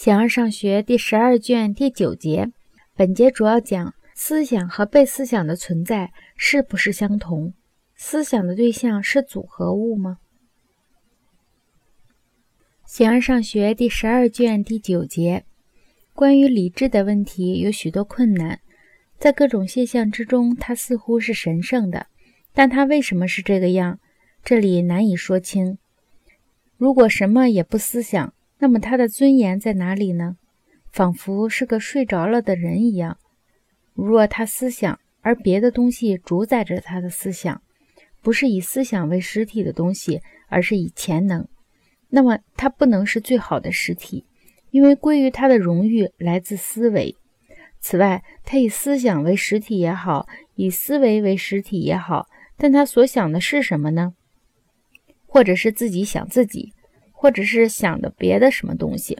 形而上学第十二卷第九节，本节主要讲思想和被思想的存在是不是相同？思想的对象是组合物吗？形而上学第十二卷第九节，关于理智的问题有许多困难，在各种现象之中，它似乎是神圣的，但它为什么是这个样？这里难以说清。如果什么也不思想，那么他的尊严在哪里呢？仿佛是个睡着了的人一样。若他思想，而别的东西主宰着他的思想，不是以思想为实体的东西，而是以潜能，那么他不能是最好的实体，因为归于他的荣誉来自思维。此外，他以思想为实体也好，以思维为实体也好，但他所想的是什么呢？或者是自己想自己？或者是想的别的什么东西，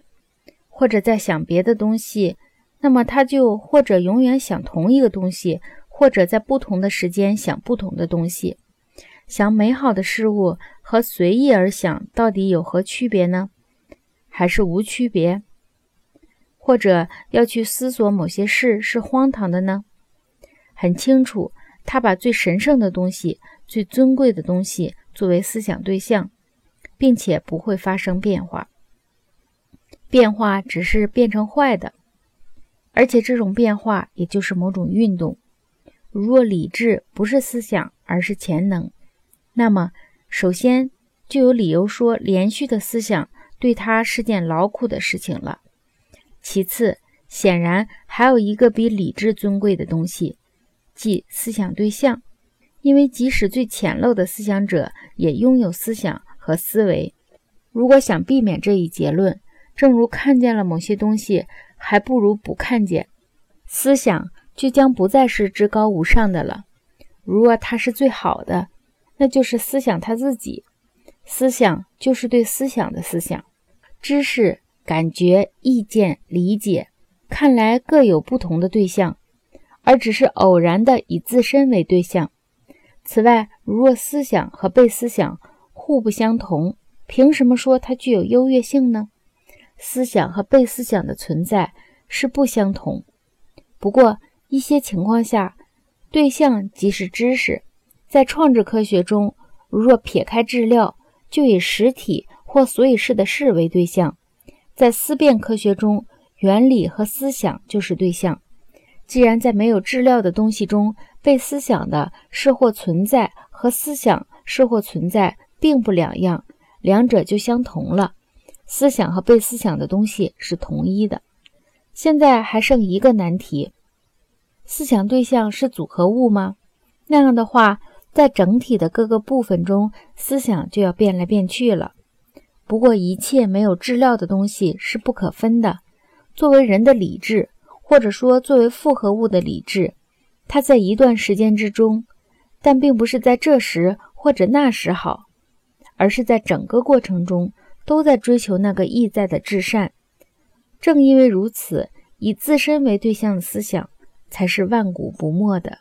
或者在想别的东西，那么他就或者永远想同一个东西，或者在不同的时间想不同的东西。想美好的事物和随意而想到底有何区别呢？还是无区别？或者要去思索某些事是荒唐的呢？很清楚，他把最神圣的东西、最尊贵的东西作为思想对象。并且不会发生变化，变化只是变成坏的，而且这种变化也就是某种运动。如若理智不是思想，而是潜能，那么首先就有理由说连续的思想对他是件劳苦的事情了。其次，显然还有一个比理智尊贵的东西，即思想对象，因为即使最浅陋的思想者也拥有思想。和思维，如果想避免这一结论，正如看见了某些东西，还不如不看见，思想就将不再是至高无上的了。如若它是最好的，那就是思想它自己。思想就是对思想的思想，知识、感觉、意见、理解，看来各有不同的对象，而只是偶然的以自身为对象。此外，如若思想和被思想，互不相同，凭什么说它具有优越性呢？思想和被思想的存在是不相同。不过，一些情况下，对象即是知识。在创制科学中，如若撇开质料，就以实体或所以是的事为对象。在思辨科学中，原理和思想就是对象。既然在没有质料的东西中，被思想的是或存在和思想是或存在。并不两样，两者就相同了。思想和被思想的东西是同一的。现在还剩一个难题：思想对象是组合物吗？那样的话，在整体的各个部分中，思想就要变来变去了。不过，一切没有质料的东西是不可分的。作为人的理智，或者说作为复合物的理智，它在一段时间之中，但并不是在这时或者那时好。而是在整个过程中都在追求那个意在的至善。正因为如此，以自身为对象的思想才是万古不没的。